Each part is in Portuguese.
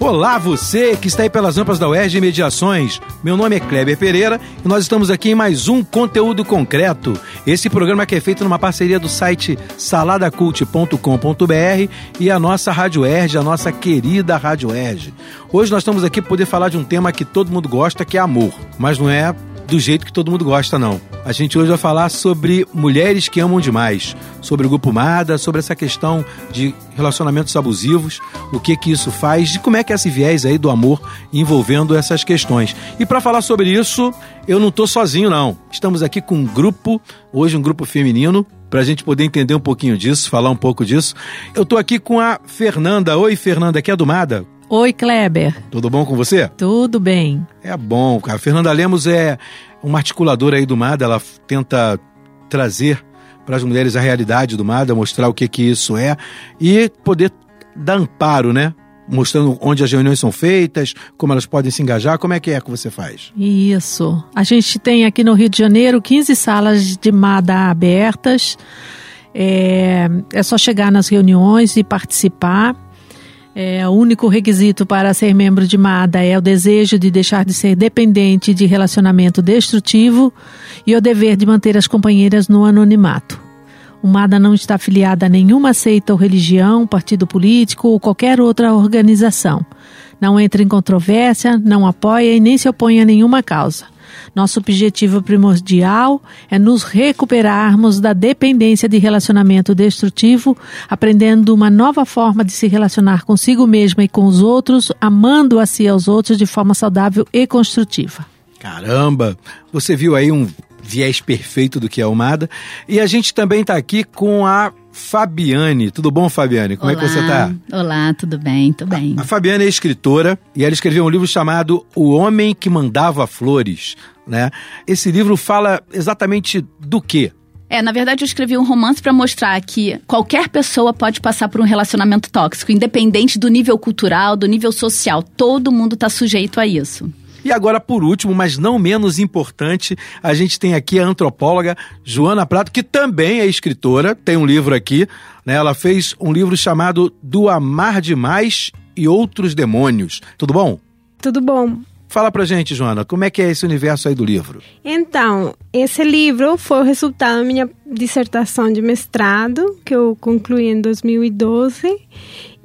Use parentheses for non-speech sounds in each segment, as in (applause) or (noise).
Olá, você que está aí pelas rampas da UERJ Mediações. Meu nome é Kleber Pereira e nós estamos aqui em mais um conteúdo concreto. Esse programa que é feito numa parceria do site saladacult.com.br e a nossa Rádio UERJ, a nossa querida Rádio UERJ. Hoje nós estamos aqui para poder falar de um tema que todo mundo gosta, que é amor. Mas não é do jeito que todo mundo gosta, não. A gente hoje vai falar sobre mulheres que amam demais, sobre o Grupo Mada, sobre essa questão de relacionamentos abusivos, o que que isso faz, de como é que é esse viés aí do amor envolvendo essas questões. E para falar sobre isso, eu não tô sozinho, não. Estamos aqui com um grupo, hoje um grupo feminino, para a gente poder entender um pouquinho disso, falar um pouco disso. Eu tô aqui com a Fernanda. Oi, Fernanda, que é do Mada. Oi, Kleber. Tudo bom com você? Tudo bem? É bom, cara. A Fernanda Lemos é uma articuladora aí do MADA, ela tenta trazer para as mulheres a realidade do MADA, mostrar o que que isso é e poder dar amparo, né? Mostrando onde as reuniões são feitas, como elas podem se engajar, como é que é que você faz? Isso. A gente tem aqui no Rio de Janeiro 15 salas de MADA abertas. É, é só chegar nas reuniões e participar. É, o único requisito para ser membro de MADA é o desejo de deixar de ser dependente de relacionamento destrutivo e o dever de manter as companheiras no anonimato. O MADA não está afiliado a nenhuma seita ou religião, partido político ou qualquer outra organização. Não entra em controvérsia, não apoia e nem se opõe a nenhuma causa. Nosso objetivo primordial é nos recuperarmos da dependência de relacionamento destrutivo, aprendendo uma nova forma de se relacionar consigo mesma e com os outros, amando a si e aos outros de forma saudável e construtiva. Caramba! Você viu aí um viés perfeito do que é o MADA. E a gente também está aqui com a Fabiane. Tudo bom, Fabiane? Como Olá. é que você está? Olá, tudo bem? Tudo bem. A Fabiana é escritora e ela escreveu um livro chamado O Homem que Mandava Flores. Né? Esse livro fala exatamente do quê? É, na verdade, eu escrevi um romance para mostrar que qualquer pessoa pode passar por um relacionamento tóxico, independente do nível cultural, do nível social. Todo mundo está sujeito a isso. E agora, por último, mas não menos importante, a gente tem aqui a antropóloga Joana Prato, que também é escritora, tem um livro aqui, né? Ela fez um livro chamado Do Amar Demais e Outros Demônios. Tudo bom? Tudo bom. Fala pra gente, Joana, como é que é esse universo aí do livro? Então, esse livro foi o resultado da minha dissertação de mestrado, que eu concluí em 2012.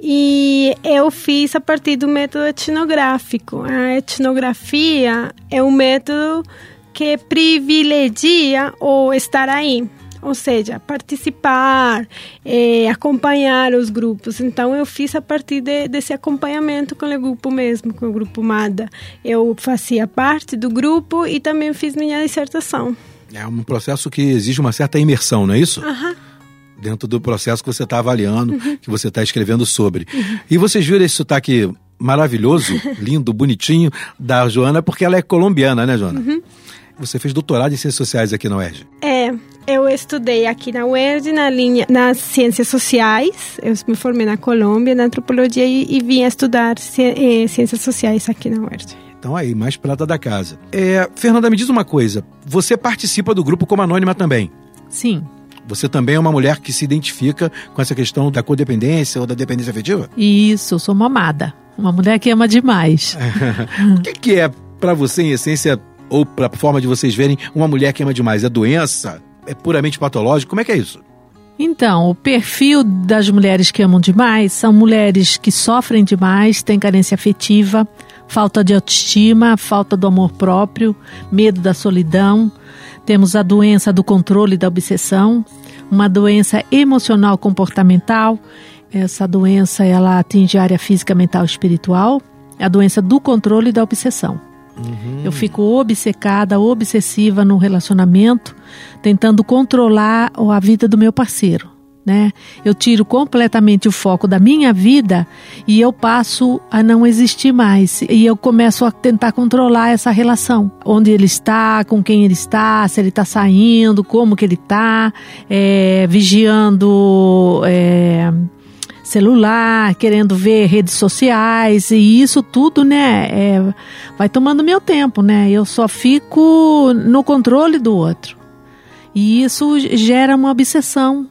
E eu fiz a partir do método etnográfico. A etnografia é um método que privilegia o estar aí, ou seja, participar, eh, acompanhar os grupos. Então, eu fiz a partir de, desse acompanhamento com o grupo mesmo, com o grupo MADA. Eu fazia parte do grupo e também fiz minha dissertação. É um processo que exige uma certa imersão, não é isso? Aham. Dentro do processo que você está avaliando, que você está escrevendo sobre. E vocês viram esse sotaque maravilhoso, (laughs) lindo, bonitinho da Joana, porque ela é colombiana, né, Joana? Você fez doutorado em Ciências Sociais aqui na UERJ. É, eu estudei aqui na UERJ, na linha, nas ciências sociais. Eu me formei na Colômbia, na antropologia, e, e vim estudar ci- eh, ciências sociais aqui na UERJ. Então aí, mais prata da casa. É, Fernanda, me diz uma coisa. Você participa do grupo como anônima também? Sim. Você também é uma mulher que se identifica com essa questão da codependência ou da dependência afetiva? Isso, eu sou uma amada. Uma mulher que ama demais. (laughs) o que, que é para você, em essência, ou para a forma de vocês verem, uma mulher que ama demais? É doença? É puramente patológico? Como é que é isso? Então, o perfil das mulheres que amam demais são mulheres que sofrem demais, têm carência afetiva, falta de autoestima, falta do amor próprio, medo da solidão. Temos a doença do controle da obsessão, uma doença emocional comportamental. Essa doença ela atinge a área física, mental e espiritual. A doença do controle da obsessão. Uhum. Eu fico obcecada, obsessiva no relacionamento, tentando controlar a vida do meu parceiro. Né? Eu tiro completamente o foco da minha vida e eu passo a não existir mais. E eu começo a tentar controlar essa relação. Onde ele está, com quem ele está, se ele está saindo, como que ele está, é, vigiando. É, celular, querendo ver redes sociais e isso tudo, né, é, vai tomando meu tempo, né? Eu só fico no controle do outro. E isso gera uma obsessão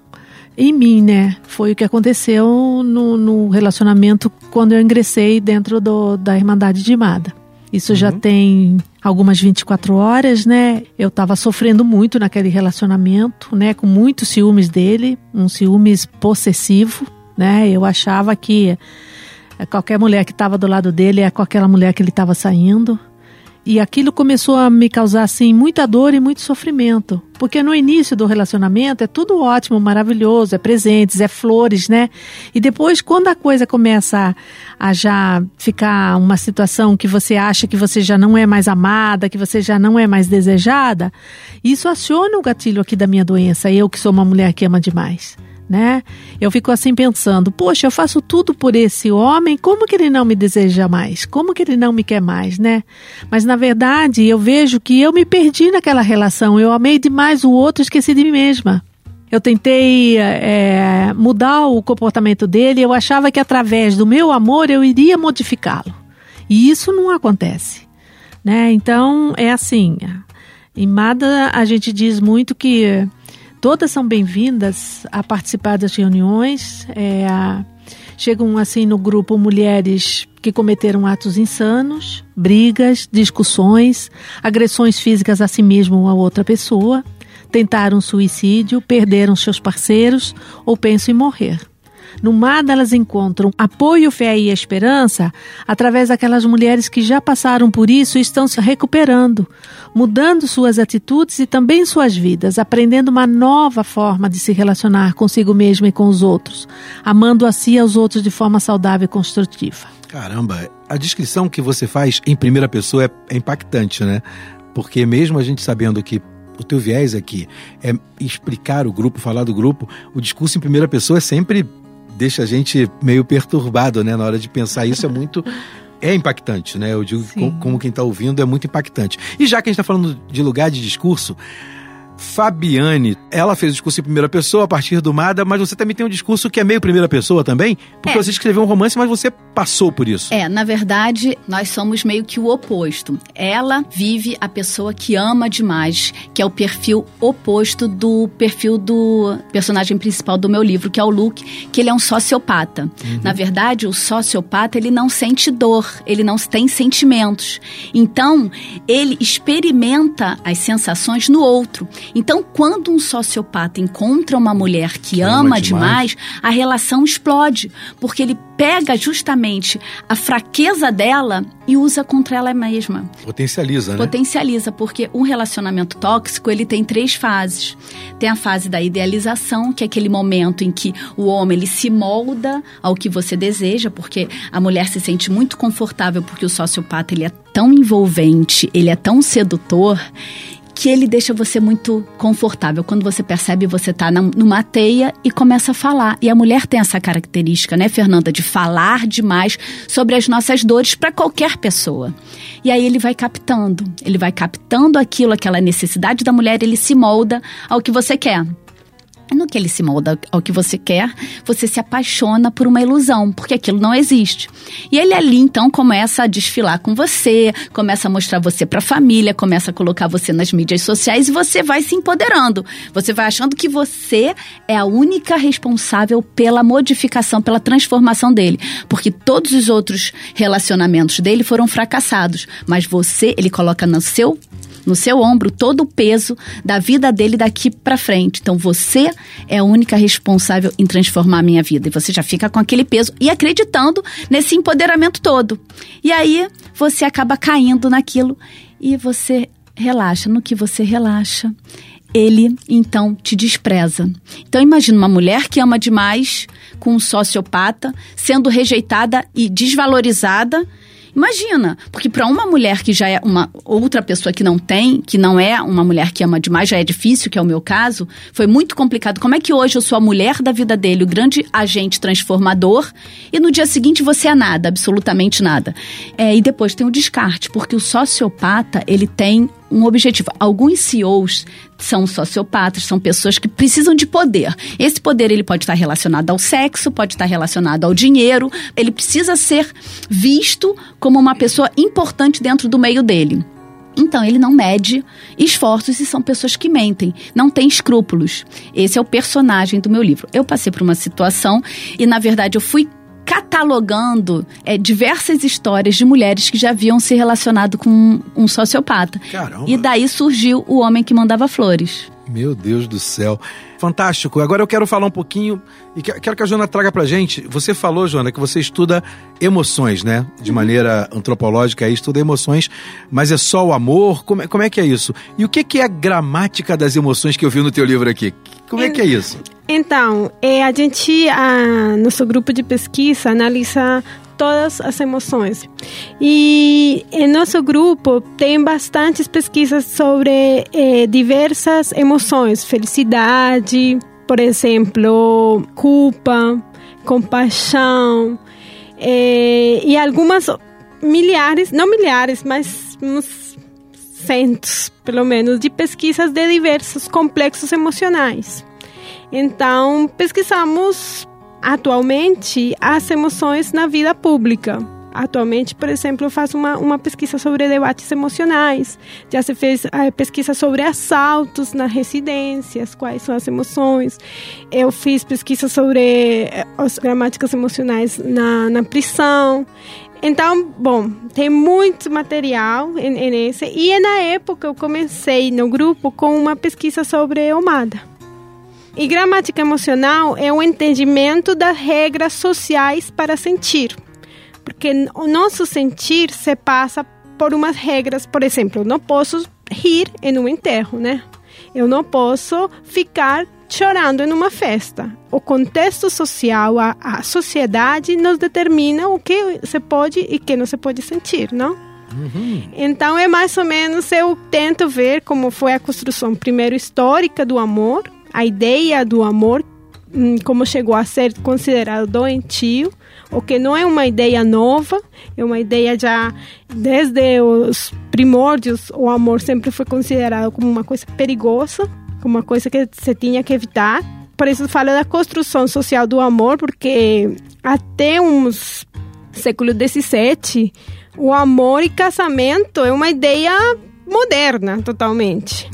em mim, né? Foi o que aconteceu no, no relacionamento quando eu ingressei dentro do, da Irmandade de Mada. Isso uhum. já tem algumas 24 horas, né? Eu estava sofrendo muito naquele relacionamento, né? Com muitos ciúmes dele, um ciúmes possessivo né? Eu achava que qualquer mulher que estava do lado dele é aquela mulher que ele estava saindo. E aquilo começou a me causar assim muita dor e muito sofrimento, porque no início do relacionamento é tudo ótimo, maravilhoso, é presentes, é flores, né? E depois quando a coisa começa a já ficar uma situação que você acha que você já não é mais amada, que você já não é mais desejada, isso aciona o gatilho aqui da minha doença, eu que sou uma mulher que ama demais né? Eu fico assim pensando, poxa, eu faço tudo por esse homem, como que ele não me deseja mais? Como que ele não me quer mais, né? Mas na verdade, eu vejo que eu me perdi naquela relação, eu amei demais o outro, esqueci de mim mesma. Eu tentei é, mudar o comportamento dele, eu achava que através do meu amor eu iria modificá-lo. E isso não acontece, né? Então, é assim, em Mada a gente diz muito que Todas são bem-vindas a participar das reuniões. É, chegam assim no grupo mulheres que cometeram atos insanos, brigas, discussões, agressões físicas a si mesmo ou a outra pessoa, tentaram suicídio, perderam seus parceiros ou pensam em morrer. No MAD, elas encontram apoio, fé e esperança através daquelas mulheres que já passaram por isso e estão se recuperando, mudando suas atitudes e também suas vidas, aprendendo uma nova forma de se relacionar consigo mesma e com os outros, amando a si e aos outros de forma saudável e construtiva. Caramba, a descrição que você faz em primeira pessoa é, é impactante, né? Porque mesmo a gente sabendo que o teu viés aqui é explicar o grupo, falar do grupo, o discurso em primeira pessoa é sempre deixa a gente meio perturbado, né? Na hora de pensar isso é muito é impactante, né? Eu digo como, como quem está ouvindo é muito impactante. E já que a gente está falando de lugar de discurso, Fabiane, ela fez o discurso em primeira pessoa a partir do Mada, mas você também tem um discurso que é meio primeira pessoa também? Porque é. você escreveu um romance, mas você passou por isso. É, na verdade, nós somos meio que o oposto. Ela vive a pessoa que ama demais, que é o perfil oposto do perfil do personagem principal do meu livro, que é o Luke, que ele é um sociopata. Uhum. Na verdade, o sociopata, ele não sente dor, ele não tem sentimentos. Então, ele experimenta as sensações no outro. Então, quando um sociopata encontra uma mulher que, que ama, ama demais, demais, a relação explode, porque ele pega justamente a fraqueza dela e usa contra ela mesma. Potencializa, né? Potencializa, porque um relacionamento tóxico, ele tem três fases. Tem a fase da idealização, que é aquele momento em que o homem ele se molda ao que você deseja, porque a mulher se sente muito confortável porque o sociopata ele é tão envolvente, ele é tão sedutor que ele deixa você muito confortável. Quando você percebe, você está numa teia e começa a falar. E a mulher tem essa característica, né, Fernanda, de falar demais sobre as nossas dores para qualquer pessoa. E aí ele vai captando, ele vai captando aquilo, aquela necessidade da mulher, ele se molda ao que você quer. No que ele se molda ao que você quer, você se apaixona por uma ilusão, porque aquilo não existe. E ele ali então começa a desfilar com você, começa a mostrar você para a família, começa a colocar você nas mídias sociais e você vai se empoderando. Você vai achando que você é a única responsável pela modificação, pela transformação dele, porque todos os outros relacionamentos dele foram fracassados, mas você, ele coloca no seu no seu ombro todo o peso da vida dele daqui para frente. Então você é a única responsável em transformar a minha vida. E você já fica com aquele peso e acreditando nesse empoderamento todo. E aí você acaba caindo naquilo e você relaxa. No que você relaxa, ele então te despreza. Então imagina uma mulher que ama demais com um sociopata sendo rejeitada e desvalorizada Imagina, porque para uma mulher que já é uma outra pessoa que não tem, que não é uma mulher que ama demais, já é difícil, que é o meu caso, foi muito complicado. Como é que hoje eu sou a mulher da vida dele, o grande agente transformador, e no dia seguinte você é nada, absolutamente nada. É, e depois tem o descarte, porque o sociopata, ele tem um objetivo. Alguns CEOs são sociopatas, são pessoas que precisam de poder. Esse poder ele pode estar relacionado ao sexo, pode estar relacionado ao dinheiro, ele precisa ser visto como uma pessoa importante dentro do meio dele. Então, ele não mede esforços e são pessoas que mentem, não têm escrúpulos. Esse é o personagem do meu livro. Eu passei por uma situação e, na verdade, eu fui catalogando é, diversas histórias de mulheres que já haviam se relacionado com um, um sociopata. Caramba. E daí surgiu o homem que mandava flores. Meu Deus do céu. Fantástico. Agora eu quero falar um pouquinho e quero que a Joana traga pra gente. Você falou, Joana, que você estuda emoções, né? De Uhum. maneira antropológica, aí estuda emoções, mas é só o amor? Como é, como é que é isso? E o que, que é a gramática das emoções que eu vi no teu livro aqui? Como é que é isso? Então, é, a gente, a, nosso grupo de pesquisa analisa todas as emoções. E em nosso grupo tem bastantes pesquisas sobre eh, diversas emoções, felicidade, por exemplo, culpa, compaixão, eh, e algumas milhares, não milhares, mas uns centos, pelo menos, de pesquisas de diversos complexos emocionais. Então, pesquisamos atualmente as emoções na vida pública. Atualmente, por exemplo, eu faço uma, uma pesquisa sobre debates emocionais. Já se fez a pesquisa sobre assaltos nas residências, quais são as emoções. Eu fiz pesquisa sobre eh, as gramáticas emocionais na, na prisão. Então, bom, tem muito material em, em esse. E na época eu comecei no grupo com uma pesquisa sobre Omada. E gramática emocional é o entendimento das regras sociais para sentir. Porque o nosso sentir se passa por umas regras, por exemplo, eu não posso rir em um enterro, né? Eu não posso ficar chorando em uma festa. O contexto social, a, a sociedade nos determina o que se pode e que não se pode sentir, não? Então é mais ou menos eu tento ver como foi a construção primeiro histórica do amor, a ideia do amor, hum, como chegou a ser considerado doentio, o que não é uma ideia nova, é uma ideia já desde os primórdios, o amor sempre foi considerado como uma coisa perigosa, como uma coisa que se tinha que evitar. Por isso falo da construção social do amor, porque até uns século XVII, o amor e casamento é uma ideia moderna, totalmente.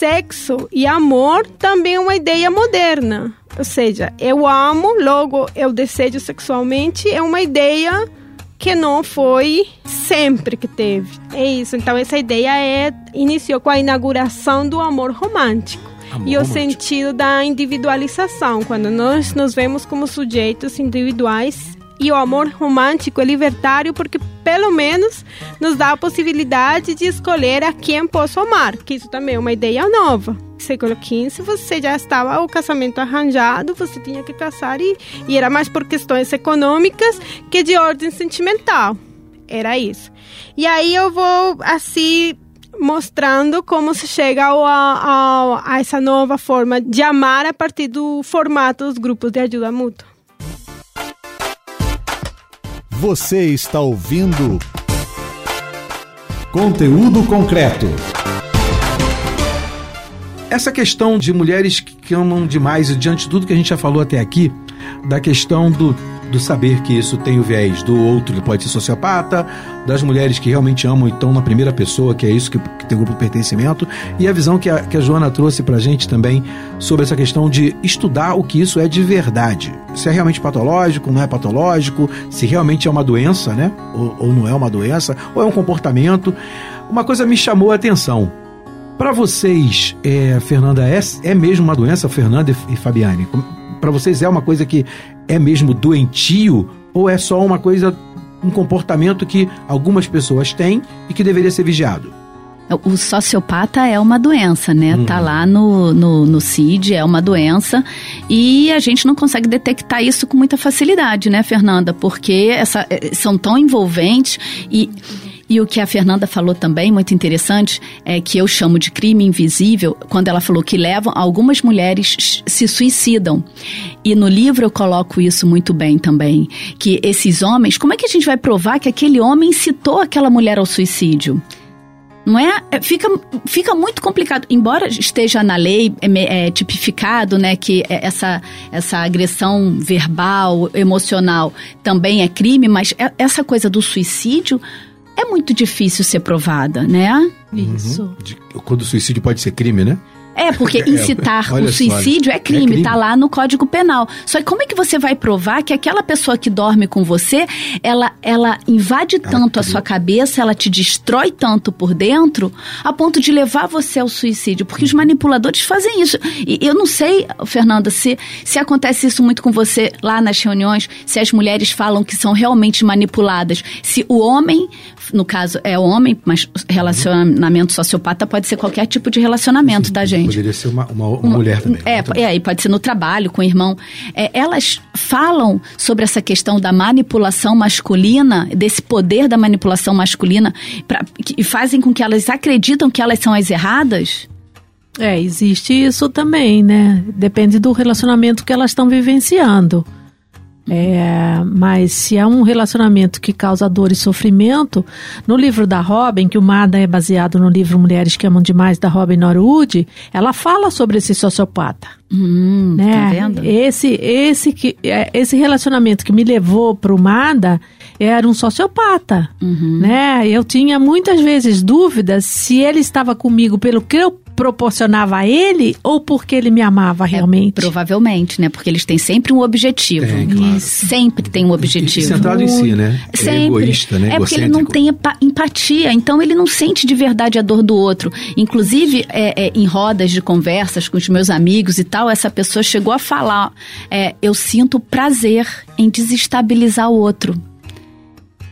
Sexo e amor também é uma ideia moderna. Ou seja, eu amo, logo eu desejo sexualmente, é uma ideia que não foi sempre que teve. É isso. Então essa ideia é iniciou com a inauguração do amor romântico. Amor e o romântico. sentido da individualização, quando nós nos vemos como sujeitos individuais. E o amor romântico é libertário porque, pelo menos, nos dá a possibilidade de escolher a quem posso amar, que isso também é uma ideia nova. No século XV, você já estava o casamento arranjado, você tinha que casar e, e era mais por questões econômicas que de ordem sentimental. Era isso. E aí eu vou, assim, mostrando como se chega ao, ao, a essa nova forma de amar a partir do formato dos grupos de ajuda mútua. Você está ouvindo Conteúdo Concreto. essa questão de mulheres que amam demais, e diante de tudo que a gente já falou até aqui, da questão do, do saber que isso tem o viés do outro, ele pode ser sociopata, das mulheres que realmente amam e estão na primeira pessoa, que é isso que, que tem o grupo de pertencimento, e a visão que a, que a Joana trouxe pra gente também sobre essa questão de estudar o que isso é de verdade. Se é realmente patológico, não é patológico, se realmente é uma doença, né? Ou, ou não é uma doença, ou é um comportamento. Uma coisa me chamou a atenção. Para vocês, é, Fernanda, é, é mesmo uma doença, Fernanda e, e Fabiane? Para vocês é uma coisa que é mesmo doentio ou é só uma coisa, um comportamento que algumas pessoas têm e que deveria ser vigiado? O sociopata é uma doença, né? Uhum. Tá lá no, no, no CID, é uma doença. E a gente não consegue detectar isso com muita facilidade, né, Fernanda? Porque essa, eh, são tão envolventes e. E o que a Fernanda falou também, muito interessante, é que eu chamo de crime invisível, quando ela falou que levam, algumas mulheres se suicidam. E no livro eu coloco isso muito bem também. Que esses homens, como é que a gente vai provar que aquele homem incitou aquela mulher ao suicídio? Não é? É, Fica, fica muito complicado. Embora esteja na lei é, é, tipificado, né, que é- essa, essa agressão verbal, emocional também é crime, mas é- essa coisa do suicídio é muito difícil ser provada, né? Isso. De- quando o suicídio pode ser crime, né? É, porque É, incitar o suicídio é é crime, crime. tá lá no Código Penal. Só que como é que você vai provar que aquela pessoa que dorme com você, ela, ela invade tanto a criou. sua cabeça, ela te destrói tanto por dentro, a ponto de levar você ao suicídio? Porque os manipuladores fazem isso. E eu não sei, Fernanda, se, se acontece isso muito com você lá nas reuniões, se as mulheres falam que são realmente manipuladas, se o homem, no caso é homem, mas relacionamento sociopata pode ser qualquer tipo de relacionamento, tá, gente? Poderia ser uma, uma, uma mulher também. É, é, aí pode ser no trabalho, com o irmão. É, elas falam sobre essa questão da manipulação masculina, desse poder da manipulação masculina, pra, que- e fazem com que elas acreditam que elas são as erradas? É, existe isso também, né? Depende do relacionamento que elas estão vivenciando. É, mas se é um relacionamento que causa dor e sofrimento, no livro da Robin, que o Mada é baseado no livro Mulheres que Amam Demais, da Robin Norwood, ela fala sobre esse sociopata. Hum, né? tá vendo? Esse, esse, que, é, esse relacionamento que me levou pro Mada era um sociopata, Uhum. né? Eu tinha muitas vezes dúvidas se ele estava comigo pelo que eu proporcionava a ele ou porque ele me amava realmente. Provavelmente, né? Porque eles têm sempre um objetivo. Tem, claro. Sempre tem um objetivo. E centrado em si, né? É Sempre. egoísta, né? É porque ele não tem empatia, então ele não sente de verdade a dor do outro. Inclusive, é, é, em rodas de conversas com os meus amigos e tal, essa pessoa chegou a falar: é, eu sinto prazer em desestabilizar o outro.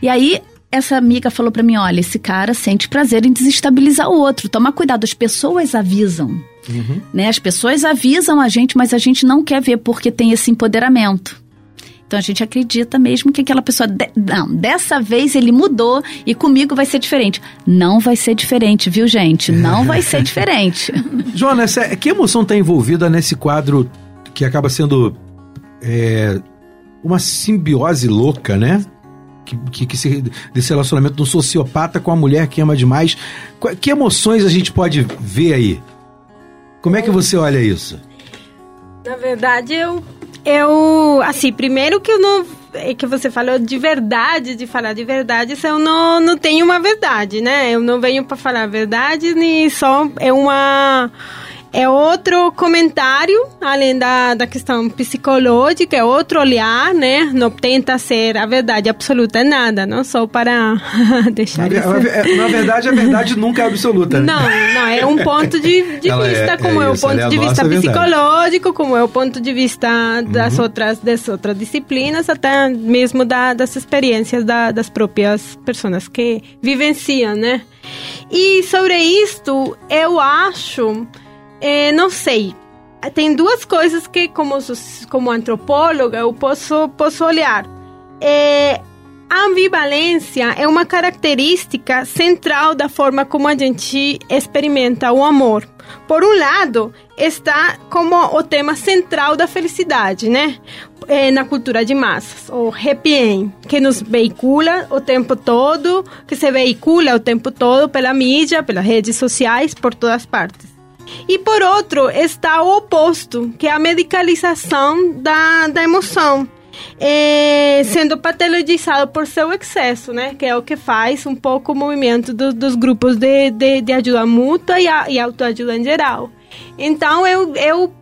E aí, essa amiga falou pra mim: olha, esse cara sente prazer em desestabilizar o outro. Toma cuidado, as pessoas avisam. Né? As pessoas avisam a gente, mas a gente não quer ver porque tem esse empoderamento. Então a gente acredita mesmo que aquela pessoa. de- Não, dessa vez ele mudou e comigo vai ser diferente. Não vai ser diferente, viu, gente? Não vai ser (laughs) diferente. Joana, essa- que emoção está envolvida nesse quadro que acaba sendo é, uma simbiose louca, né? Que, que, se, desse relacionamento do sociopata com a mulher que ama demais. Que emoções a gente pode ver aí? Como é que você olha isso? Na verdade, eu, eu, assim, primeiro que eu não, é que você falou de verdade, de falar de verdade, isso eu não, não tenho uma verdade, né? Eu não venho para falar a verdade, nem só é uma é outro comentário, além da, da questão psicológica, é outro olhar, né? Não tenta ser a verdade absoluta, nada, não só para (laughs) Na, deixar ve- isso. na verdade, a verdade nunca é absoluta. né? Não, não, é um ponto de, de é- vista, como é é, o ponto é a de vista. Uhum. psicológico, como é o ponto de vista das, outras, das outras disciplinas, até mesmo da, das experiências da- das próprias pessoas que vivenciam, né? E sobre isto, eu acho, eh, não sei, tem duas coisas que, como, como antropóloga, eu posso, posso olhar. É, a ambivalência é uma característica central da forma como a gente experimenta o amor. Por um lado, está como o tema central da felicidade, né? É, na cultura de massas, o happy end, que nos veicula o tempo todo, que se veicula o tempo todo pela mídia, pelas redes sociais, por todas partes. E por outro, está o oposto, que é a medicalização da, da emoção. É, sendo patologizado por seu excesso, né? Que é o que faz um pouco o movimento do, dos grupos de, de, de, ajuda mútua e, a, e autoajuda em geral. Então, eu, eu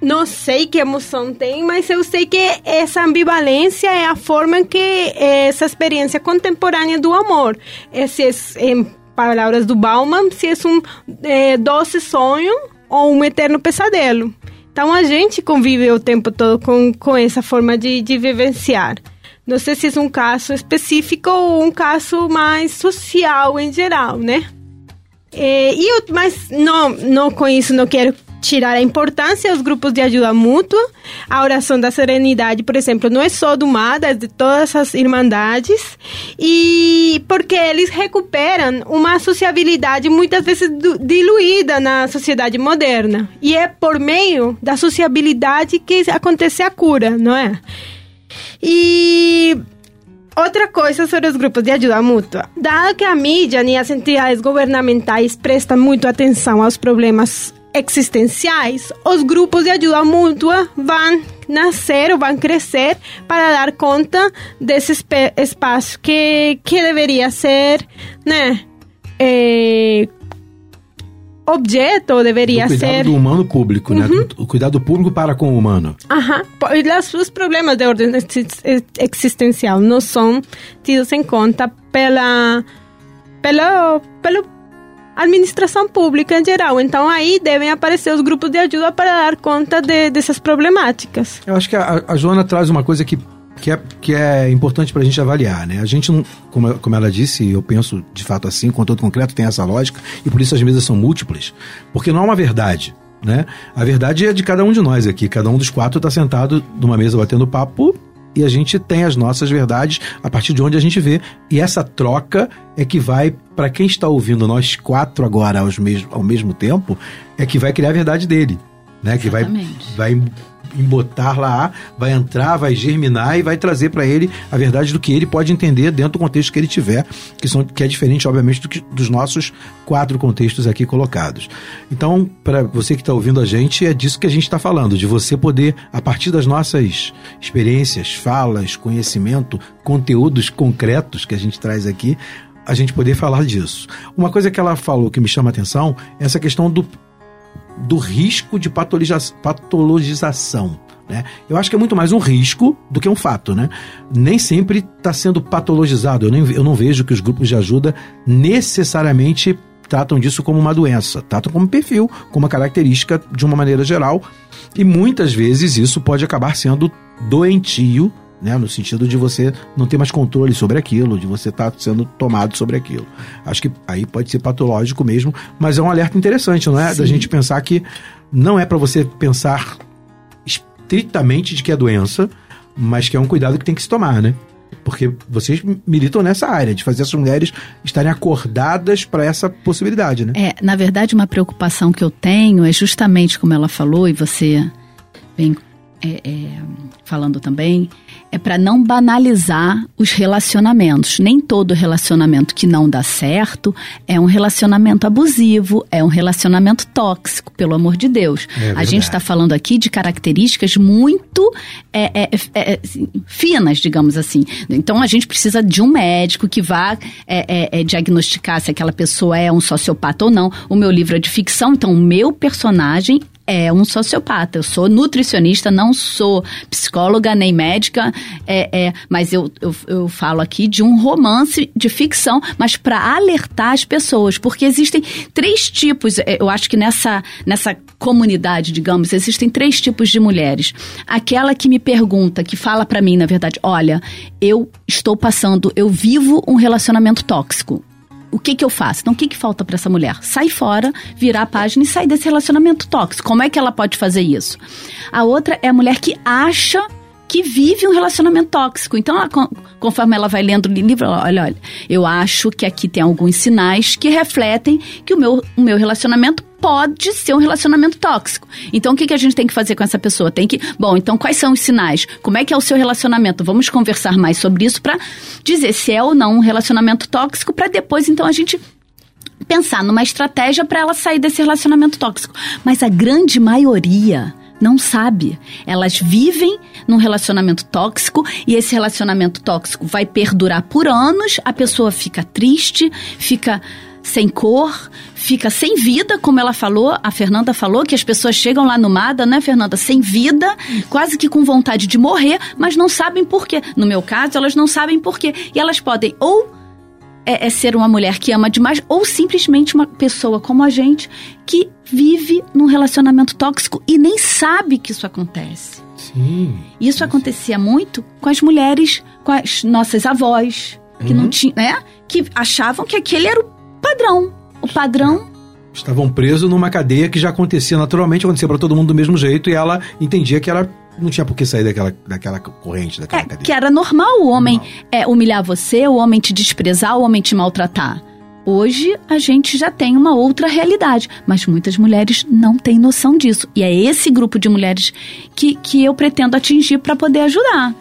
não sei que emoção tem, mas eu sei que essa ambivalência é a forma que essa experiência contemporânea do amor. Esse, em palavras do Bauman, se é um é, doce sonho ou um eterno pesadelo. Então a gente convive o tempo todo com, com essa forma de, de vivenciar. Não sei se é um caso específico ou um caso mais social em geral, né? É, eu, mas não, não com isso não quero tirar a importância aos grupos de ajuda mútua. A oração da serenidade, por exemplo, não é só do MADA, é de todas as irmandades. E porque eles recuperam uma sociabilidade muitas vezes diluída na sociedade moderna. E é por meio da sociabilidade que acontece a cura, não é? E Outra coisa sobre os grupos de ajuda mútua. Dado que a mídia e as entidades governamentais prestam muito atenção aos problemas existenciais, os grupos de ajuda mútua vão nascer ou vão crescer para dar conta desse espaço que, que deveria ser, né, é, objeto deveria o cuidado ser do humano público, uhum. né? O cuidado público para com o humano. Aham. E os problemas de ordem existencial não são tidos em conta pela pelo pelo administração pública em geral. Então aí devem aparecer os grupos de ajuda para dar conta de, dessas problemáticas. Eu acho que a, a Joana traz uma coisa que que é, que é importante para a gente avaliar, né? A gente, não, como, como ela disse, eu penso de fato assim, conteúdo concreto tem essa lógica, e por isso as mesas são múltiplas, porque não há uma verdade, né? A verdade é de cada um de nós aqui, cada um dos quatro está sentado numa mesa batendo papo e a gente tem as nossas verdades a partir de onde a gente vê. E essa troca é que vai, para quem está ouvindo nós quatro agora aos mesmo, ao mesmo tempo, é que vai criar a verdade dele. Né? Que vai, vai embotar lá, vai entrar, vai germinar e vai trazer para ele a verdade do que ele pode entender dentro do contexto que ele tiver, que, são, que é diferente, obviamente, do que, dos nossos quatro contextos aqui colocados. Então, para você que está ouvindo a gente, é disso que a gente está falando, de você poder, a partir das nossas experiências, falas, conhecimento, conteúdos concretos que a gente traz aqui, a gente poder falar disso. Uma coisa que ela falou que me chama a atenção é essa questão do do risco de patologização. Né? Eu acho que é muito mais um risco do que um fato. Né? Nem sempre está sendo patologizado. Eu, nem, eu não vejo que os grupos de ajuda necessariamente tratam disso como uma doença, tratam como perfil, como uma característica de uma maneira geral. E muitas vezes isso pode acabar sendo doentio né? No sentido de você não ter mais controle sobre aquilo, de você estar tá sendo tomado sobre aquilo. Acho que aí pode ser patológico mesmo, mas é um alerta interessante, não é? Sim. Da gente pensar que não é para você pensar estritamente de que é doença, mas que é um cuidado que tem que se tomar, né? Porque vocês militam nessa área, de fazer as mulheres estarem acordadas para essa possibilidade, né? É, na verdade, uma preocupação que eu tenho é justamente como ela falou, e você vem é, é, falando também, é para não banalizar os relacionamentos. Nem todo relacionamento que não dá certo é um relacionamento abusivo, é um relacionamento tóxico, pelo amor de Deus. É a gente está falando aqui de características muito é, é, é, é, finas, digamos assim. Então a gente precisa de um médico que vá diagnosticar se aquela pessoa é um sociopata ou não. O meu livro é de ficção, então o meu personagem é um sociopata. Eu sou nutricionista, não sou psicóloga nem médica, é, é, mas eu, eu, eu falo aqui de um romance de ficção, mas para alertar as pessoas, porque existem três tipos, é, eu acho que nessa, nessa comunidade, digamos, existem três tipos de mulheres. Aquela que me pergunta, que fala para mim, na verdade, olha, eu estou passando, eu vivo um relacionamento tóxico o que que eu faço? Então, o que que falta para essa mulher? Sai fora, virar a página e sair desse relacionamento tóxico. Como é que ela pode fazer isso? A outra é a mulher que acha que vive um relacionamento tóxico. Então, ela, conforme ela vai lendo o livro, ela, olha, olha, eu acho que aqui tem alguns sinais que refletem que o meu, o meu relacionamento pode ser um relacionamento tóxico. Então, o que, que a gente tem que fazer com essa pessoa? Tem que. Bom, então quais são os sinais? Como é que é o seu relacionamento? Vamos conversar mais sobre isso para dizer se é ou não um relacionamento tóxico, para depois, então, a gente pensar numa estratégia para ela sair desse relacionamento tóxico. Mas a grande maioria não sabe. Elas vivem num relacionamento tóxico e esse relacionamento tóxico vai perdurar por anos, a pessoa fica triste, fica sem cor, fica sem vida, como ela falou, a Fernanda falou, que as pessoas chegam lá no Mada, né, Fernanda, sem vida, quase que com vontade de morrer, mas não sabem por quê. No meu caso, elas não sabem por quê. E elas podem ou é, é ser uma mulher que ama demais ou simplesmente uma pessoa como a gente que vive num relacionamento tóxico e nem sabe que isso acontece. Sim. Isso acontecia muito com as mulheres, com as nossas avós, que não tinham, né? Que achavam que aquele era o padrão. O padrão Estavam presos numa cadeia que já acontecia naturalmente, acontecia para todo mundo do mesmo jeito, e ela entendia que ela não tinha por que sair daquela, daquela corrente, daquela é, cadeia. que era normal o homem é, humilhar você, o homem te desprezar, o homem te maltratar. Hoje a gente já tem uma outra realidade, mas muitas mulheres não têm noção disso. E é esse grupo de mulheres que, que eu pretendo atingir para poder ajudar.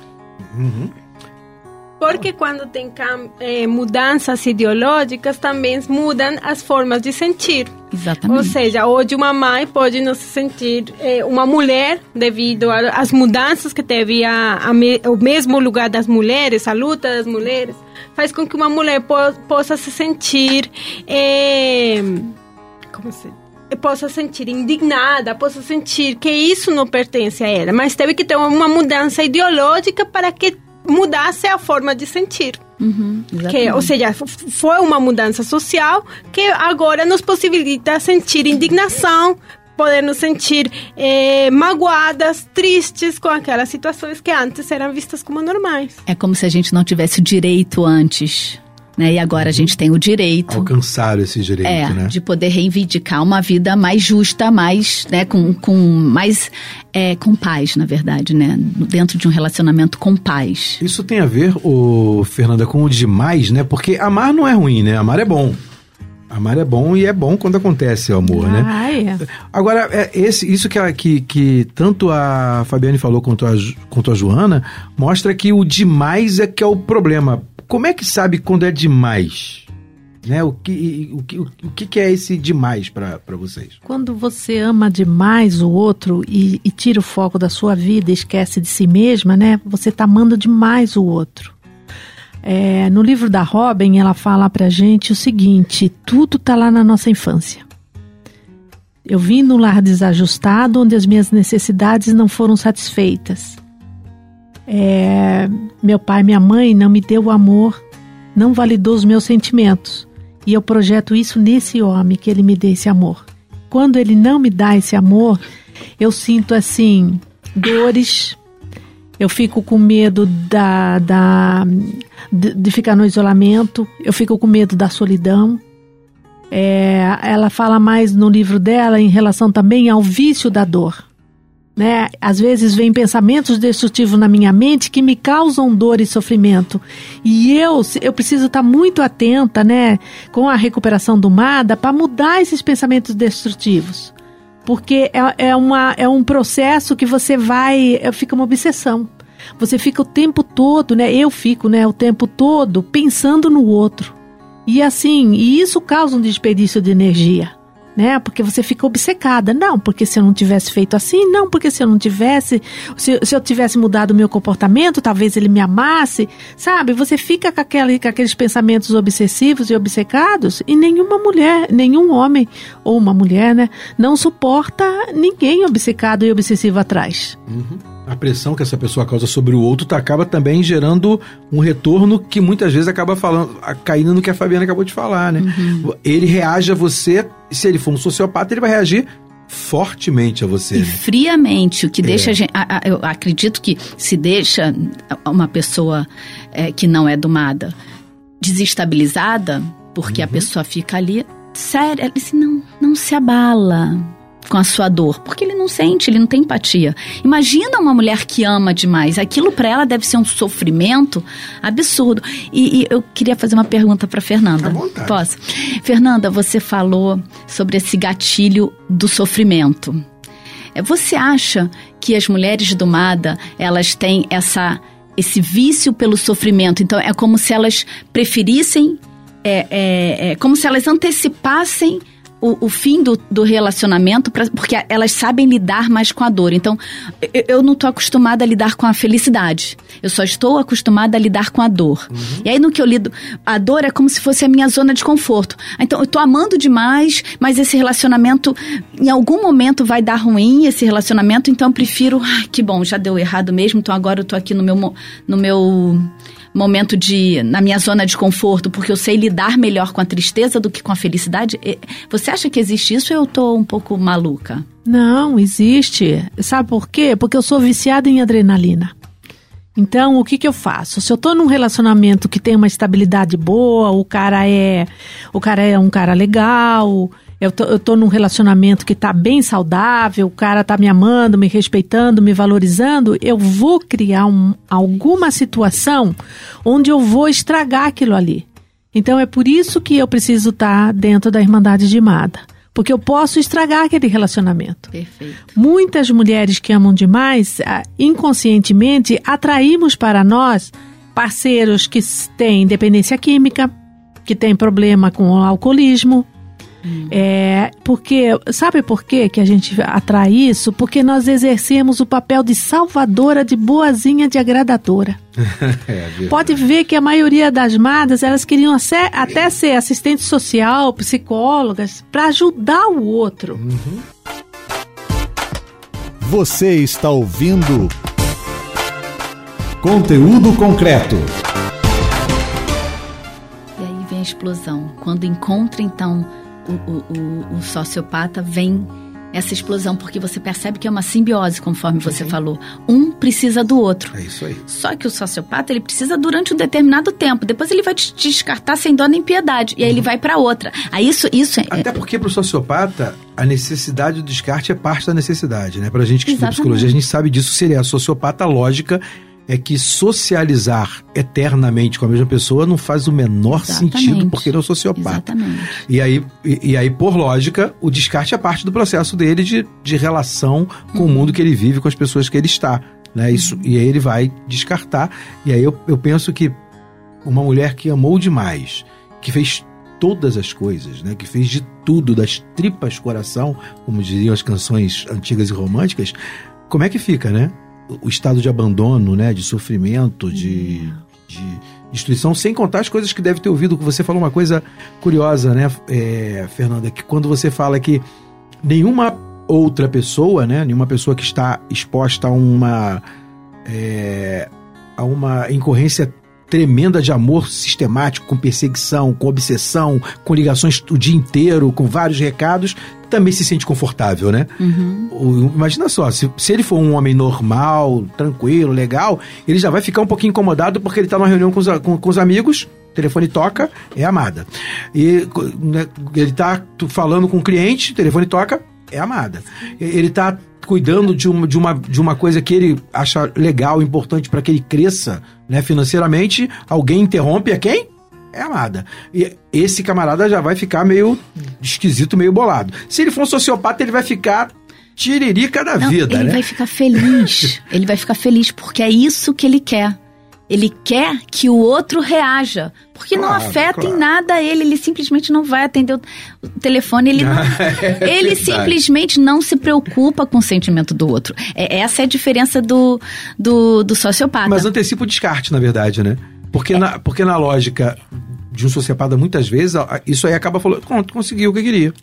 Porque quando tem eh, mudanças ideológicas, também mudam as formas de sentir. Exatamente. Ou seja, hoje uma mãe pode não se sentir eh, uma mulher devido a- às mudanças que teve a, a me- o mesmo lugar das mulheres, a luta das mulheres, faz com que uma mulher po- possa se sentir eh, como se possa sentir indignada, possa sentir que isso não pertence a ela, mas teve que ter uma mudança ideológica para que mudasse a forma de sentir. Uhum, Que, ou seja, foi uma mudança social que agora nos possibilita sentir indignação, poder nos sentir eh, magoadas, tristes com aquelas situações que antes eram vistas como normais. É como se a gente não tivesse o direito antes, né? E agora a gente tem o direito. Alcançaram esse direito, É, né? de poder reivindicar uma vida mais justa, mais, né, com, com mais, é, com paz, na verdade, né, dentro de um relacionamento com paz. Isso tem a ver, ô, Fernanda, com o demais, né? Porque amar não é ruim, né? Amar é bom. Amar é bom e é bom quando acontece o amor, né? Ah, é. Agora, é, esse, isso que, a- que, que tanto a Fabiane falou quanto a, quanto a Joana, mostra que o demais é que é o problema. Como é que sabe quando é demais? Né? O, que, o, que, o que é esse demais para vocês? Quando você ama demais o outro e, e tira o foco da sua vida e esquece de si mesma, né? Você tá amando demais o outro. É, no livro da Robin, ela fala pra gente o seguinte: tudo tá lá na nossa infância. Eu vim num lar desajustado onde as minhas necessidades não foram satisfeitas. É, meu pai e minha mãe não me deu o amor, não validou os meus sentimentos. E eu projeto isso nesse homem, que ele me dê esse amor. Quando ele não me dá esse amor, eu sinto assim, dores. Eu fico com medo da, da, de, de ficar no isolamento. Eu fico com medo da solidão. É, ela fala mais no livro dela em relação também ao vício da dor. Né? Às vezes vem pensamentos destrutivos na minha mente que me causam dor e sofrimento. E eu, eu preciso estar muito atenta, né, com a recuperação do MADA para mudar esses pensamentos destrutivos. Porque é, é, uma, é um processo que você vai. é, Fica uma obsessão. Você fica o tempo todo, né? Eu fico, né, o tempo todo pensando no outro. E assim, e isso causa um desperdício de energia né? Porque você fica obcecada. Não, porque se eu não tivesse feito assim, não, porque se eu não tivesse, se, se eu tivesse mudado o meu comportamento, talvez ele me amasse, sabe? Você fica com, aquele, com aqueles pensamentos obsessivos e obcecados e nenhuma mulher, nenhum homem ou uma mulher, né? Não suporta ninguém obcecado e obsessivo atrás. A pressão que essa pessoa causa sobre o outro tá, acaba também gerando um retorno que muitas vezes acaba falando, a- caindo no que a Fabiana acabou de falar, né? Ele reage a você, se ele for um sociopata, ele vai reagir fortemente a você. E né? friamente, o que deixa a gente. a- a- Eu acredito que se deixa uma pessoa é, que não é domada desestabilizada, porque a pessoa fica ali, sério, ela disse, não, não se abala com a sua dor, porque ele não sente, ele não tem empatia. Imagina uma mulher que ama demais, aquilo para ela deve ser um sofrimento absurdo. E, e eu queria fazer uma pergunta para Fernanda. À vontade. Posso? Fernanda, você falou sobre esse gatilho do sofrimento. É, Você acha que as mulheres do MADA, elas têm essa, esse vício pelo sofrimento? Então, é como se elas preferissem é, é, é como se elas antecipassem o, o, fim do, do relacionamento, pra, porque elas sabem lidar mais com a dor. Então, eu, eu não estou acostumada a lidar com a felicidade. Eu só estou acostumada a lidar com a dor. Uhum. E aí, no que eu lido, a dor é como se fosse a minha zona de conforto. Então, eu estou amando demais, mas esse relacionamento, em algum momento, vai dar ruim, esse relacionamento. Então, eu prefiro, ah, que bom, já deu errado mesmo, então agora eu estou aqui no meu, no meu momento de na minha zona de conforto, porque eu sei lidar melhor com a tristeza do que com a felicidade. Você acha que existe isso ou eu tô um pouco maluca? Não, existe. Sabe por quê? Porque eu sou viciada em adrenalina. Então, o que, que eu faço? Se eu estou num relacionamento que tem uma estabilidade boa, o cara é, o cara é um cara legal, eu tô, eu tô num relacionamento que tá bem saudável, o cara tá me amando, me respeitando, me valorizando, eu vou criar um, alguma situação onde eu vou estragar aquilo ali. Então é por isso que eu preciso estar tá dentro da Irmandade de Mada. Porque eu posso estragar aquele relacionamento. Perfeito. Muitas mulheres que amam demais, ah, inconscientemente, atraímos para nós parceiros que têm dependência química, que têm problema com o alcoolismo, Hum. É, porque, sabe por quê que a gente atrai isso? Porque nós exercemos o papel de salvadora, de boazinha, de agradadora. (laughs) é, Pode ver que a maioria das madas, elas queriam até ser assistente social, psicólogas, para ajudar o outro. Uhum. Você está ouvindo Conteúdo Concreto. E aí vem a explosão. Quando encontra, então, o, o, o, sociopata vem essa explosão, porque você percebe que é uma simbiose, conforme você Sim. falou. Um precisa do outro. É isso aí. Só que o sociopata, ele precisa durante um determinado tempo. Depois ele vai te descartar sem dó nem piedade. E aí ele uhum. vai para outra. Aí isso, isso é... Até porque para o sociopata, a necessidade do descarte é parte da necessidade, né? Pra gente que estuda psicologia, a gente sabe disso. Seria a sociopata lógica é que socializar eternamente com a mesma pessoa não faz o menor Exatamente. sentido porque ele é um sociopata. Exatamente. E aí, e, e, aí, por lógica, o descarte é parte do processo dele de, de relação com uhum. o mundo que ele vive, com as pessoas que ele está. Né? Isso, uhum. E aí ele vai descartar. E aí eu, eu penso que uma mulher que amou demais, que fez todas as coisas, né? que fez de tudo, das tripas coração, como diziam as canções antigas e românticas, como é que fica, né? O estado de abandono, né, de sofrimento, de, de destruição, sem contar as coisas que deve ter ouvido. Você falou uma coisa curiosa, né, é, Fernanda, que quando você fala que nenhuma outra pessoa, né, nenhuma pessoa que está exposta a uma é, a uma incorrência tremenda de amor sistemático, com perseguição, com obsessão, com ligações o dia inteiro, com vários recados, também se sente confortável, né? Uhum. imagina só, se, se ele for um homem normal, tranquilo, legal, ele já vai ficar um pouquinho incomodado porque ele está numa reunião com os, com, com os amigos, telefone toca, é amada. E né, ele está falando com o cliente, telefone toca, é amada. Ele está cuidando de uma, de, uma, de uma coisa que ele acha legal, importante para que ele cresça né, financeiramente, alguém interrompe é quem? É amada. E esse camarada já vai ficar meio esquisito, meio bolado. Se ele for um sociopata, ele vai ficar tiririca da Não, vida, ele né? vai ficar feliz. ele vai ficar feliz porque é isso que ele quer. Ele quer que o outro reaja, porque claro, não afeta claro. em nada ele, ele simplesmente não vai atender o telefone, ele, (laughs) não, é ele simplesmente não se preocupa com o sentimento do outro. É, essa é a diferença do, do, do sociopata. Mas antecipa o descarte, na verdade, né? Porque, é. na, porque na lógica de um sociopata, muitas vezes, isso aí acaba falando, conseguiu o que queria.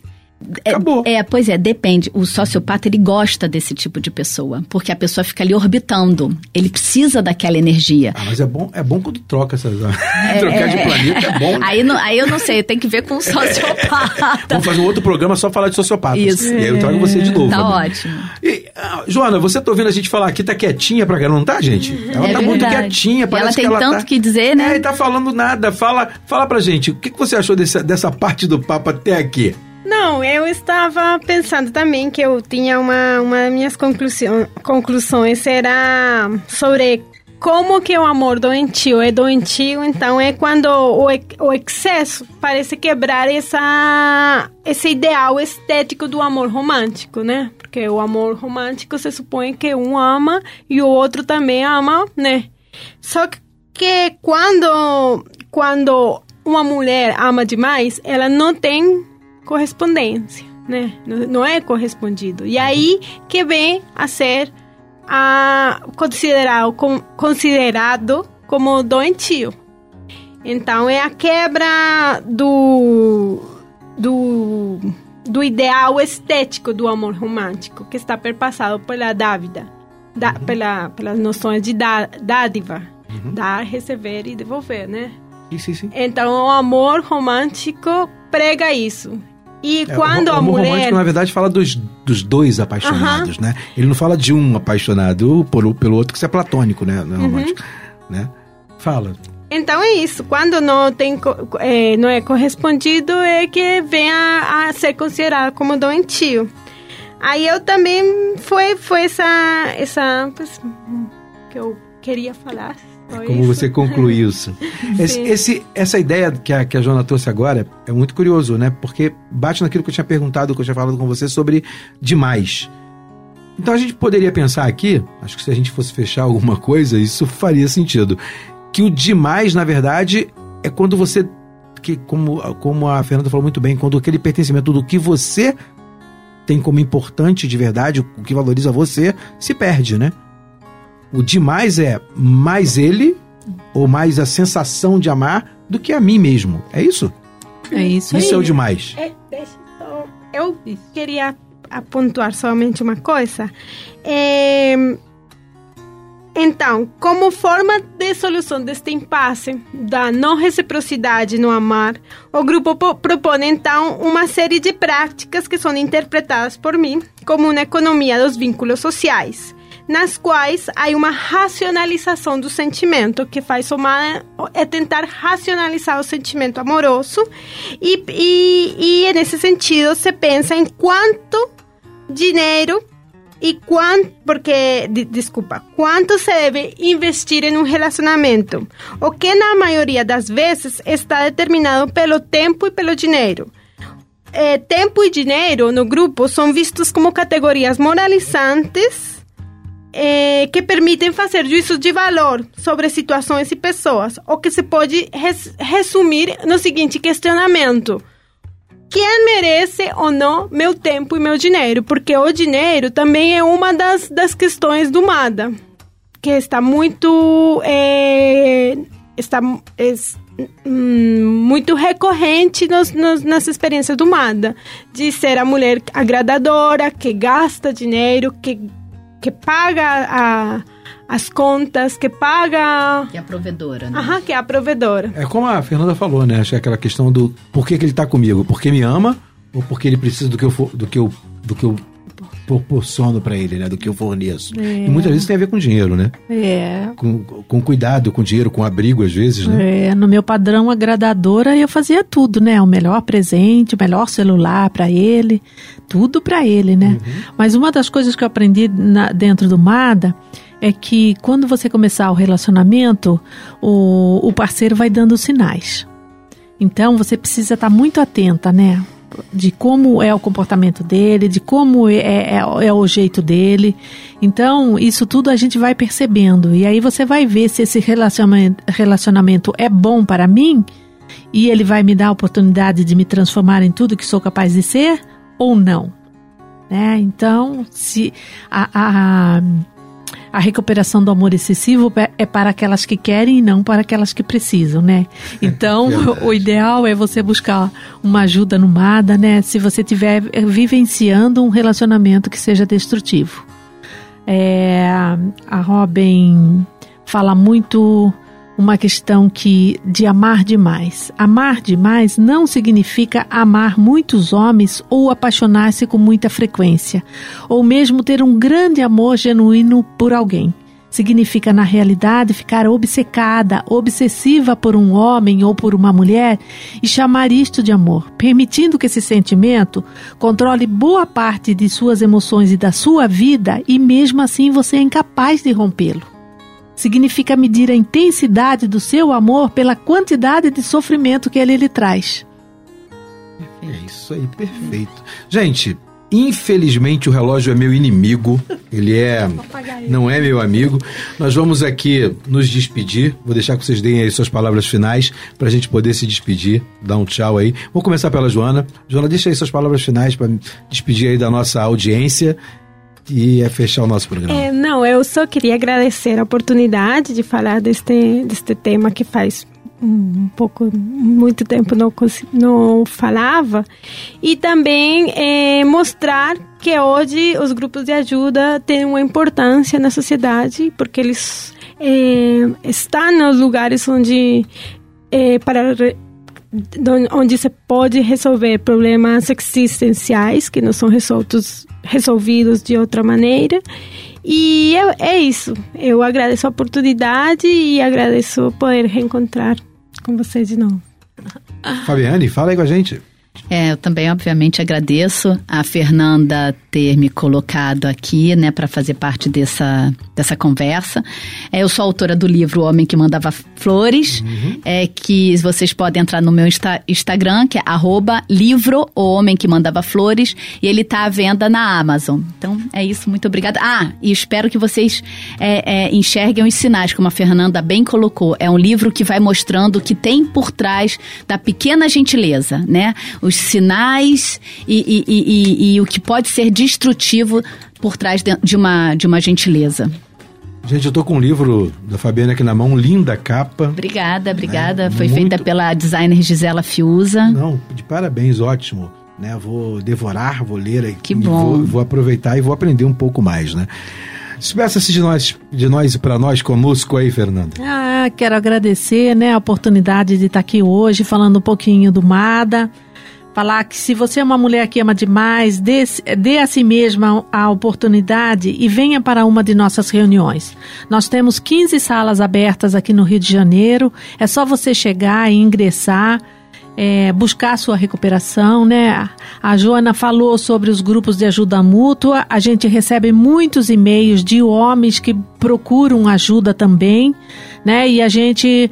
Acabou. É, é, pois é, depende. O sociopata, ele gosta desse tipo de pessoa, porque a pessoa fica ali orbitando. Ele precisa daquela energia. Ah, mas é bom, é bom quando troca essas... É, (laughs) Trocar de planeta é bom. Né? Aí, não, aí eu não sei, tem que ver com o (laughs) sociopata. Vamos fazer um outro programa só falar de sociopatas. Isso. E aí eu trago você de novo. Tá ótimo. E, ah, Joana, você tá ouvindo a gente falar aqui, tá quietinha pra cá, não tá, gente? Ela é tá verdade. muito quietinha, parece ela tem que ela tanto tá... que dizer, né? É, tá falando nada. Fala, fala pra gente, o que, que você achou dessa, dessa parte do papo até aqui? Não, eu estava pensando também que eu tinha uma, uma minhas conclusões, conclusões era sobre como que o amor doentio é doentio, então é quando o, o excesso parece quebrar essa, esse ideal estético do amor romântico, né? Porque o amor romântico se supõe que um ama e o outro também ama, né? Só que quando, quando uma mulher ama demais, ela não tem correspondência, né? Não, é correspondido. E aí que vem a ser a, considerado, com, considerado como doentio. Então é a quebra do, do, do ideal estético do amor romântico que está perpassado pela dávida, da, Uhum. pela, pelas noções de dá, dádiva, Uhum. dar, receber e devolver, né? Sim, sim, sim. Então o amor romântico prega isso. E É, quando o, a mulher romântico, na verdade, fala dos, dos dois apaixonados, né? Ele não fala de um apaixonado por, pelo outro, que isso é platônico, né? Uhum. Não é romântico, né? Fala. Então é isso. Quando não tem é, não é correspondido é que vem a, a ser considerado como doentio. Aí eu também foi foi essa essa pues, que eu queria falar. Foi Como isso. você conclui isso? (laughs) Esse, esse- essa ideia que a, que a Joana trouxe agora é muito curioso, né? Porque bate naquilo que eu tinha perguntado, que eu tinha falado com você sobre demais. Então a gente poderia pensar aqui, acho que se a gente fosse fechar alguma coisa, isso faria sentido. Que o demais, na verdade, é quando você. Que, como, como a Fernanda falou muito bem, quando aquele pertencimento do que você tem como importante de verdade, o que valoriza você, se perde, né? O demais é mais ele ou mais a sensação de amar do que a mim mesmo. É isso? É isso, Isso aí. é o demais. É, eu, queria apontar somente uma coisa. É, então, como forma de solução deste impasse da não reciprocidade no amar, o grupo po- propõe então uma série de práticas que são interpretadas por mim como uma economia dos vínculos sociais, nas quais há uma racionalização do sentimento, que faz somar é tentar racionalizar o sentimento amoroso e, e, e nesse sentido se pensa em quanto dinheiro e quanto, porque, de- desculpa, quanto se deve investir em um relacionamento, o que na maioria das vezes está determinado pelo tempo e pelo dinheiro. Eh, tempo e dinheiro no grupo são vistos como categorias moralizantes eh, que permitem fazer juízos de valor sobre situações e pessoas, o que se pode res- resumir no seguinte questionamento: quem merece ou não meu tempo e meu dinheiro? Porque o dinheiro também é uma das, das questões do MADA, que está muito. eh, está es- hum, muito recorrente nos, nos, nas experiências do MADA, de ser a mulher agradadora, que gasta dinheiro, que, que paga a, as contas, que paga. Que é a provedora, né? Aham, que é a provedora. É como a Fernanda falou, né? Acho que é aquela questão do por que, que ele tá comigo? Porque me ama ou porque ele precisa do que eu, for- do que eu, do que eu proporciono pra ele, né? Do que eu forneço. E muitas vezes tem a ver com dinheiro, né? É. Com, com cuidado, com dinheiro, com abrigo, às vezes, né? É, no meu padrão agradadora eu fazia tudo, né? O melhor presente, o melhor celular para ele, tudo para ele, né? Mas uma das coisas que eu aprendi na- dentro do MADA é que quando você começar o relacionamento, o, o parceiro vai dando sinais. Então você precisa estar muito atenta, né? De como é o comportamento dele, de como é, é, é o jeito dele. Então, isso tudo a gente vai percebendo. E aí você vai ver se esse relacionamento, relacionamento é bom para mim e ele vai me dar a oportunidade de me transformar em tudo que sou capaz de ser ou não. Né? Então, se a, a, a recuperação do amor excessivo é- é para aquelas que querem e não para aquelas que precisam, né? (laughs) Então, Verdade. o ideal é você buscar uma ajuda no MADA, né? Se você estiver vivenciando um relacionamento que seja destrutivo. É, a Robin fala muito uma questão que de amar demais. Amar demais não significa amar muitos homens ou apaixonar-se com muita frequência, ou mesmo ter um grande amor genuíno por alguém. Significa, na realidade, ficar obcecada, obsessiva por um homem ou por uma mulher e chamar isto de amor, permitindo que esse sentimento controle boa parte de suas emoções e da sua vida e mesmo assim você é incapaz de rompê-lo significa medir a intensidade do seu amor pela quantidade de sofrimento que ele lhe traz. É isso aí, perfeito. Gente, Infelizmente o relógio é meu inimigo. Ele é não é meu amigo. Nós vamos aqui nos despedir. Vou deixar que vocês deem aí suas palavras finais para a gente poder se despedir, dar um tchau aí. Vou começar pela Joana. Joana, deixa aí suas palavras finais para despedir aí da nossa audiência e é fechar o nosso programa. É, não, eu só queria agradecer a oportunidade de falar deste, deste tema que faz um pouco, muito tempo não, não falava. E também é, mostrar que hoje os grupos de ajuda têm uma importância na sociedade, porque eles é, estão nos lugares onde é, para onde se pode resolver problemas existenciais que não são resoltos, resolvidos de outra maneira. E é, é isso. Eu agradeço a oportunidade e agradeço poder reencontrar com vocês de novo. Fabiane, fala aí com a gente. É, eu também, obviamente, agradeço a Fernanda ter me colocado aqui, né, para fazer parte dessa, dessa conversa. É, eu sou autora do livro O Homem que Mandava Flores, uhum. é, que vocês podem entrar no meu Insta Instagram, que é arroba livro O Homem que Mandava Flores, e ele está à venda na Amazon. Então, é isso, muito obrigada. Ah, e espero que vocês é, é, enxerguem os sinais, como a Fernanda bem colocou. É um livro que vai mostrando o que tem por trás da pequena gentileza, né? Os sinais e, e, e, e o que pode ser de destrutivo por trás de uma, de uma gentileza. Gente, eu tô com um livro da Fabiana aqui na mão, linda capa. Obrigada, obrigada. É, Foi muito... feita pela designer Gisela Fiuza. Não, de parabéns, ótimo. Né, vou devorar, vou ler que bom. Vou, vou, aproveitar e vou aprender um pouco mais, né? Despeça-se de nós, de nós e para nós conosco aí, Fernanda. Ah, quero agradecer, né, a oportunidade de estar aqui hoje falando um pouquinho do MADA falar que se você é uma mulher que ama demais, dê, dê a si mesma a oportunidade e venha para uma de nossas reuniões. Nós temos 15 salas abertas aqui no Rio de Janeiro. É só você chegar e ingressar é, buscar sua recuperação, né? A Joana falou sobre os grupos de ajuda mútua. A gente recebe muitos e-mails de homens que procuram ajuda também, né? E a gente,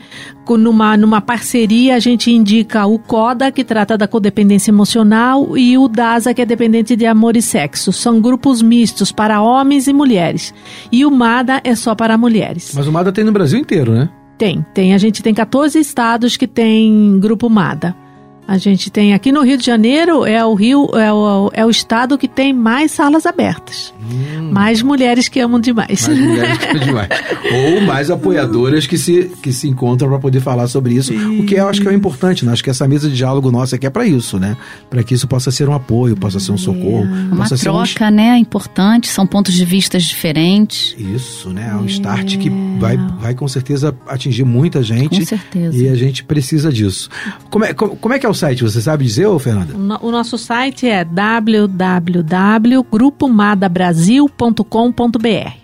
numa, numa parceria, a gente indica o CODA, que trata da codependência emocional, e o DASA, que é dependente de amor e sexo. São grupos mistos para homens e mulheres. E o MADA é só para mulheres. Mas o MADA tem no Brasil inteiro, né? Tem, tem. A gente tem 14 estados que tem grupo MADA. A gente tem aqui no Rio de Janeiro é o Rio é o, é o estado que tem mais salas abertas. Hum. Mais mulheres que amam demais. Mais mulheres (laughs) que amam demais. Ou mais apoiadoras que se, que se encontram para poder falar sobre isso. Sim. O que eu acho que é importante, né? Acho que essa mesa de diálogo nossa aqui é para isso, né? Para que isso possa ser um apoio, possa ser um socorro. É. Uma troca, um... né? Importante, são pontos de vista diferentes. Isso, né? É um start que vai, vai com certeza atingir muita gente. Com certeza. E a gente precisa disso. Como é, como, como é que é o site? Você sabe dizer, ô Fernanda? O nosso site é www.grupomadabrasil.com.br.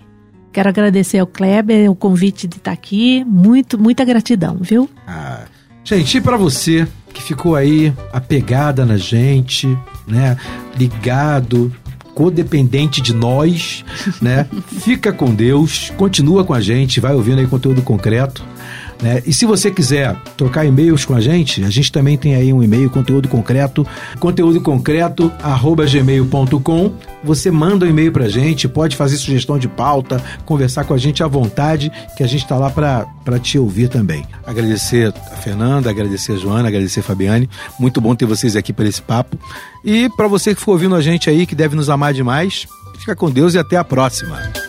Quero agradecer ao Kleber o convite de estar aqui. Muito, muita gratidão, viu? Ah, gente, e para você que ficou aí apegada na gente, né? Ligado, codependente de nós, né? (laughs) Fica com Deus, continua com a gente, vai ouvindo aí conteúdo concreto. Né? E se você quiser trocar e-mails com a gente, a gente também tem aí um e-mail, conteúdo concreto, conteúdo concreto, arroba gmail.com. Você manda um e-mail pra gente, pode fazer sugestão de pauta, conversar com a gente à vontade, que a gente está lá para te ouvir também. Agradecer a Fernanda, agradecer a Joana, agradecer a Fabiane. Muito bom ter vocês aqui para esse papo. E para você que for ouvindo a gente aí, que deve nos amar demais, fica com Deus e até a próxima.